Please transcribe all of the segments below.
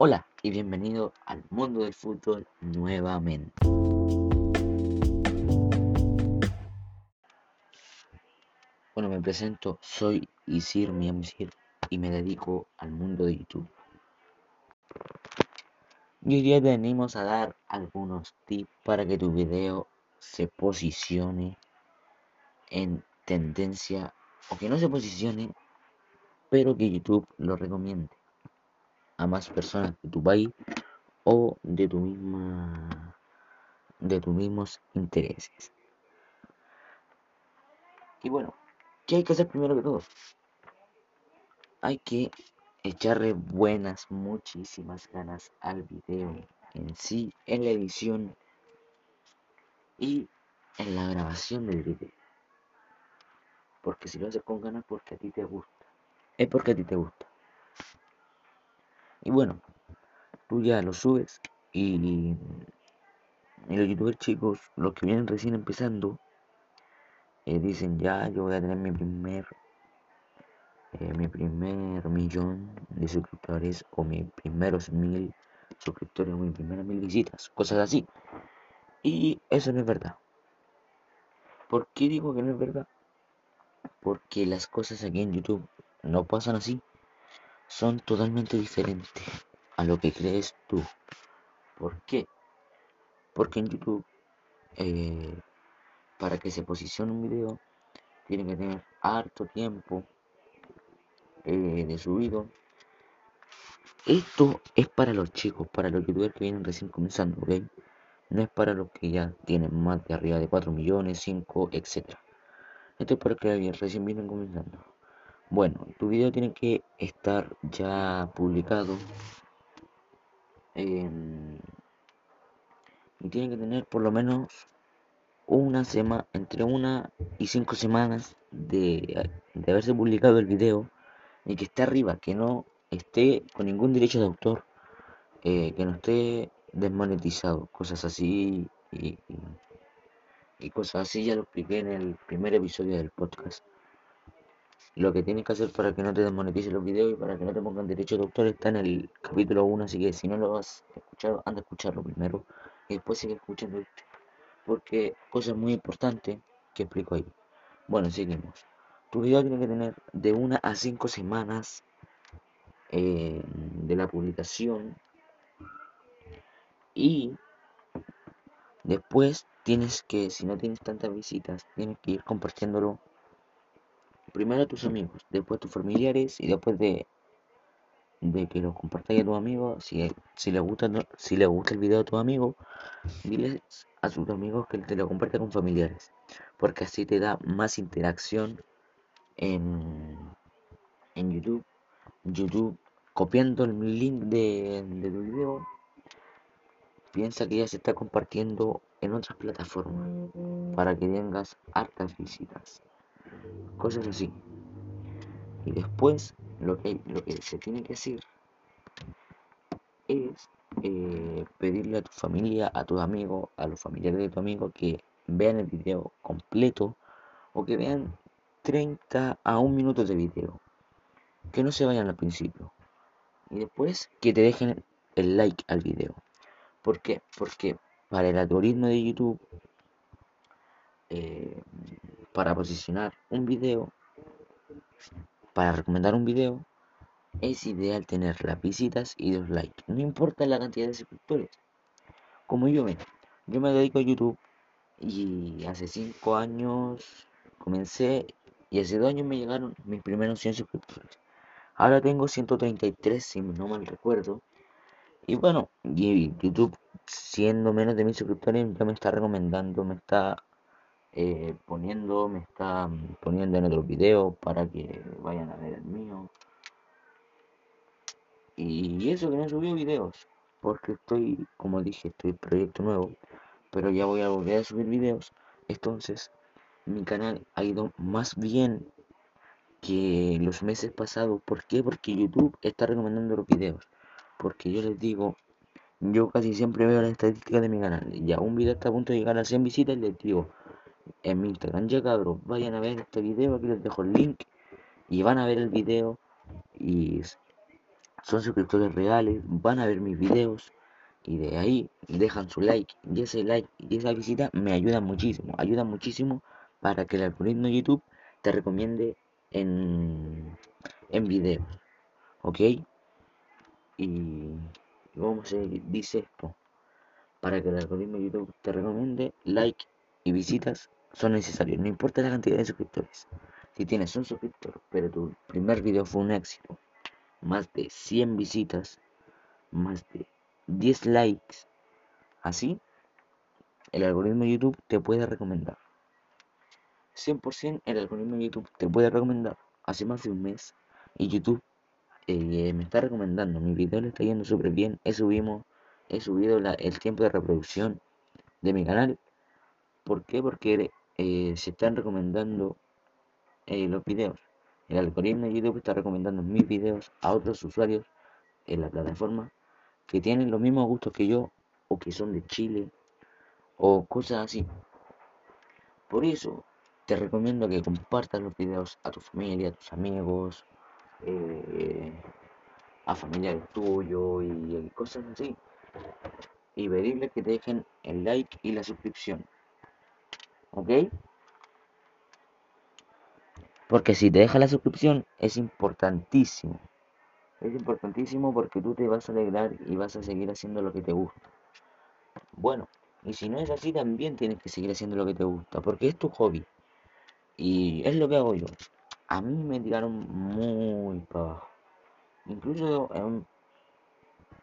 Hola y bienvenido al mundo del fútbol nuevamente. Bueno, me presento, soy Isir Miamsir y me dedico al mundo de YouTube. Y hoy día venimos a dar algunos tips para que tu video se posicione en tendencia o que no se posicione, pero que YouTube lo recomiende a más personas de tu país o de tu misma de tus mismos intereses. Y bueno, ¿qué hay que hacer primero que todo? Hay que echarle buenas, muchísimas ganas al video en sí, en la edición y en la grabación del video. Porque si lo haces con ganas, porque a ti te gusta. Es porque a ti te gusta. Y bueno, tú ya lo subes y, los youtubers chicos, los que vienen recién empezando, eh, dicen ya yo voy a tener mi primer eh, mi primer millón de suscriptores o mis primeros mil suscriptores o mis primeras mil visitas, cosas así. Y eso no es verdad. ¿Por qué digo que no es verdad? Porque las cosas aquí en YouTube no pasan así son totalmente diferentes a lo que crees tú. ¿Por qué? Porque en YouTube, eh, para que se posicione un video, tiene que tener harto tiempo eh, de subido. Esto es para los chicos, para los youtubers que vienen recién comenzando, ¿ok? No es para los que ya tienen más de arriba de 4 millones, 5, etc. Esto es para que recién vienen comenzando. Bueno, tu video tiene que estar ya publicado. y tiene que tener por lo menos una semana, entre una y cinco semanas de, de haberse publicado el video y que esté arriba, que no esté con ningún derecho de autor, eh, que no esté desmonetizado, cosas así y, y cosas así ya lo expliqué en el primer episodio del podcast. Lo que tienes que hacer para que no te desmoneticen los videos y para que no te pongan derecho de autor está en el capítulo 1, así que si no lo has escuchado, anda a escucharlo primero y después sigue escuchando este. Porque cosas muy importantes que explico ahí. Bueno, seguimos. Tu video tiene que tener de una a cinco semanas eh, de la publicación y después tienes que, si no tienes tantas visitas, tienes que ir compartiéndolo primero tus amigos, después tus familiares y después de, de que lo compartáis a tus amigos, si, si gusta si le gusta el video a tus amigos, diles a tus amigos que te lo comparte con familiares, porque así te da más interacción en, en YouTube. YouTube copiando el link de, de tu video piensa que ya se está compartiendo en otras plataformas para que tengas hartas visitas cosas así. Y después lo que, lo que se tiene que hacer es eh, pedirle a tu familia, a tus amigos, a los familiares de tu amigo que vean el video completo o que vean 30 a 1 minuto de video. Que no se vayan al principio. Y después que te dejen el like al video. ¿Por qué? Porque para el algoritmo de YouTube eh, para posicionar un video, para recomendar un video, es ideal tener las visitas y los likes. No importa la cantidad de suscriptores. Como yo me, yo me dedico a YouTube y hace 5 años comencé y hace 2 años me llegaron mis primeros 100 suscriptores. Ahora tengo 133 si no mal recuerdo. Y bueno, YouTube siendo menos de mil suscriptores ya me está recomendando, me está eh, poniendo, me está poniendo en otros videos para que vayan a ver el mío. Y eso que no he subido videos, porque estoy, como dije, estoy proyecto nuevo, pero ya voy a volver a subir videos. Entonces, mi canal ha ido más bien que los meses pasados. ¿Por qué? Porque YouTube está recomendando los videos. Porque yo les digo, yo casi siempre veo las estadísticas de mi canal. Ya un video está a punto de llegar a 100 visitas y les digo, en mi Instagram. Ya cabros, vayan a ver este video, aquí les dejo el link y van a ver el video y son suscriptores reales, van a ver mis videos y de ahí dejan su like y ese like y esa visita me ayuda muchísimo, ayuda muchísimo para que el algoritmo de YouTube te recomiende en, en videos, ¿ok? Y cómo se dice esto, para que el algoritmo de YouTube te recomiende, like y visitas son necesarios, no importa la cantidad de suscriptores. Si tienes un suscriptor, pero tu primer video fue un éxito, más de 100 visitas, más de 10 likes, así, el algoritmo de YouTube te puede recomendar. 100% el algoritmo de YouTube te puede recomendar. Hace más de un mes y YouTube eh, me está recomendando. Mi video le está yendo súper bien. He, subimos, he subido el tiempo de reproducción de mi canal. ¿Por qué? Porque eh, se están recomendando eh, los videos. El algoritmo de YouTube está recomendando mis videos a otros usuarios en la plataforma que tienen los mismos gustos que yo o que son de Chile o cosas así. Por eso te recomiendo que compartas los videos a tu familia, a tus amigos, eh, a familiares tuyos y, cosas así. Y pedirles que te dejen el like y la suscripción. ¿Ok? Porque si te deja la suscripción es importantísimo. Es importantísimo porque tú te vas a alegrar y vas a seguir haciendo lo que te gusta. Bueno, y si no es así también tienes que seguir haciendo lo que te gusta, porque es tu hobby. Y es lo que hago yo. A mí me tiraron muy para abajo. Incluso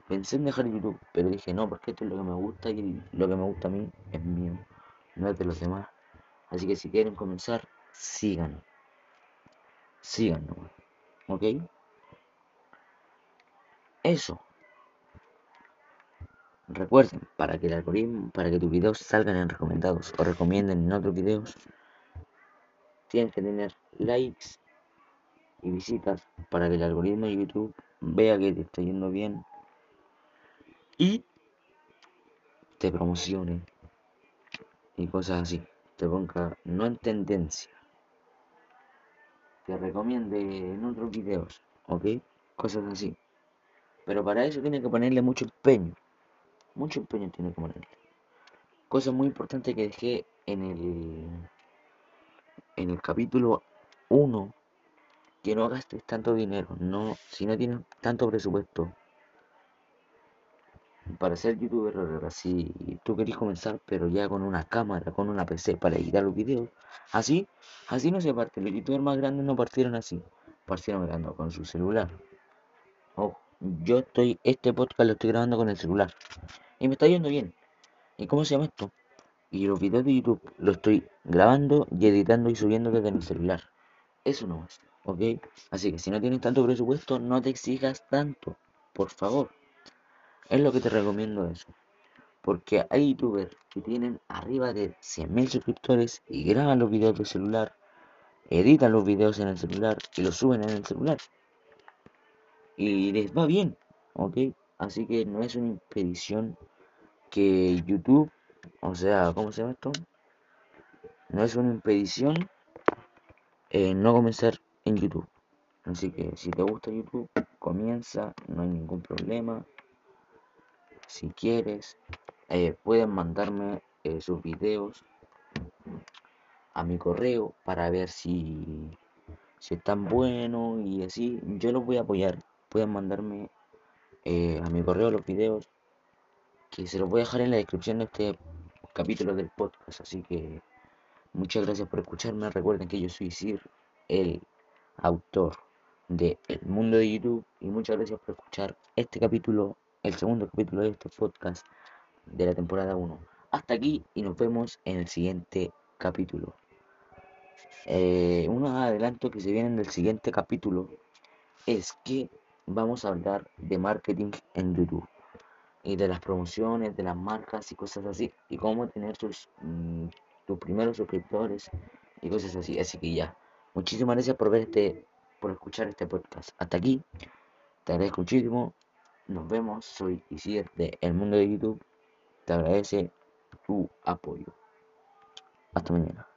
pensé en dejar YouTube, pero dije no, porque esto es lo que me gusta y lo que me gusta a mí es mío, no es de los demás. Así que si quieren comenzar, sigan. Sigan. ¿Ok? Eso. Recuerden, para que el algoritmo, para que tus videos salgan en recomendados o recomienden en otros videos, tienes que tener likes y visitas para que el algoritmo de YouTube vea que te está yendo bien y te promocione y cosas así. Te ponga no en tendencia, te recomiende en otros videos, ¿ok? Cosas así. Pero para eso tiene que ponerle mucho empeño. Mucho empeño tiene que ponerle. Cosa muy importante que dejé en el en el capítulo 1 que no gastes tanto dinero, no, si no tienes tanto presupuesto para ser youtuber, si tú querés comenzar, pero ya con una cámara, con una PC para editar los videos, así, así no se parte. Los youtubers más grandes no partieron así, partieron grabando con su celular. Oh, yo estoy, este podcast lo estoy grabando con el celular y me está yendo bien. ¿Y cómo se llama esto? Y los videos de YouTube los estoy grabando y editando y subiendo desde mi celular. Eso no es, ¿ok? Así que si no tienes tanto presupuesto, no te exijas tanto, por favor. Es lo que te recomiendo eso. Porque hay youtubers que tienen arriba de 100.000 suscriptores y graban los videos del celular, editan los videos en el celular y los suben en el celular. Y les va bien, ¿ok? Así que no es una impedición que YouTube o sea, ¿cómo se llama esto? No es una impedición eh, no comenzar en YouTube. Así que si te gusta YouTube, comienza, no hay ningún problema. Si quieres, eh, pueden mandarme eh, sus videos a mi correo para ver si, si están buenos y así. Yo los voy a apoyar. Pueden mandarme a mi correo los videos que se los voy a dejar en la descripción de este capítulo del podcast. Así que muchas gracias por escucharme. Recuerden que yo soy Sir, el autor de El Mundo de YouTube. Y muchas gracias por escuchar este capítulo, el segundo capítulo de este podcast de la temporada 1. Hasta aquí y nos vemos en el siguiente capítulo. Eh, un adelanto que se viene del siguiente capítulo es que vamos a hablar de marketing en YouTube y de las promociones, de las marcas y cosas así, y cómo tener tus, mm, tus primeros suscriptores y cosas así. Así que ya, muchísimas gracias por ver este, por escuchar este podcast. Hasta aquí, te agradezco muchísimo. Nos vemos, soy Isir de El Mundo de YouTube. Te agradece tu apoyo. Hasta mañana.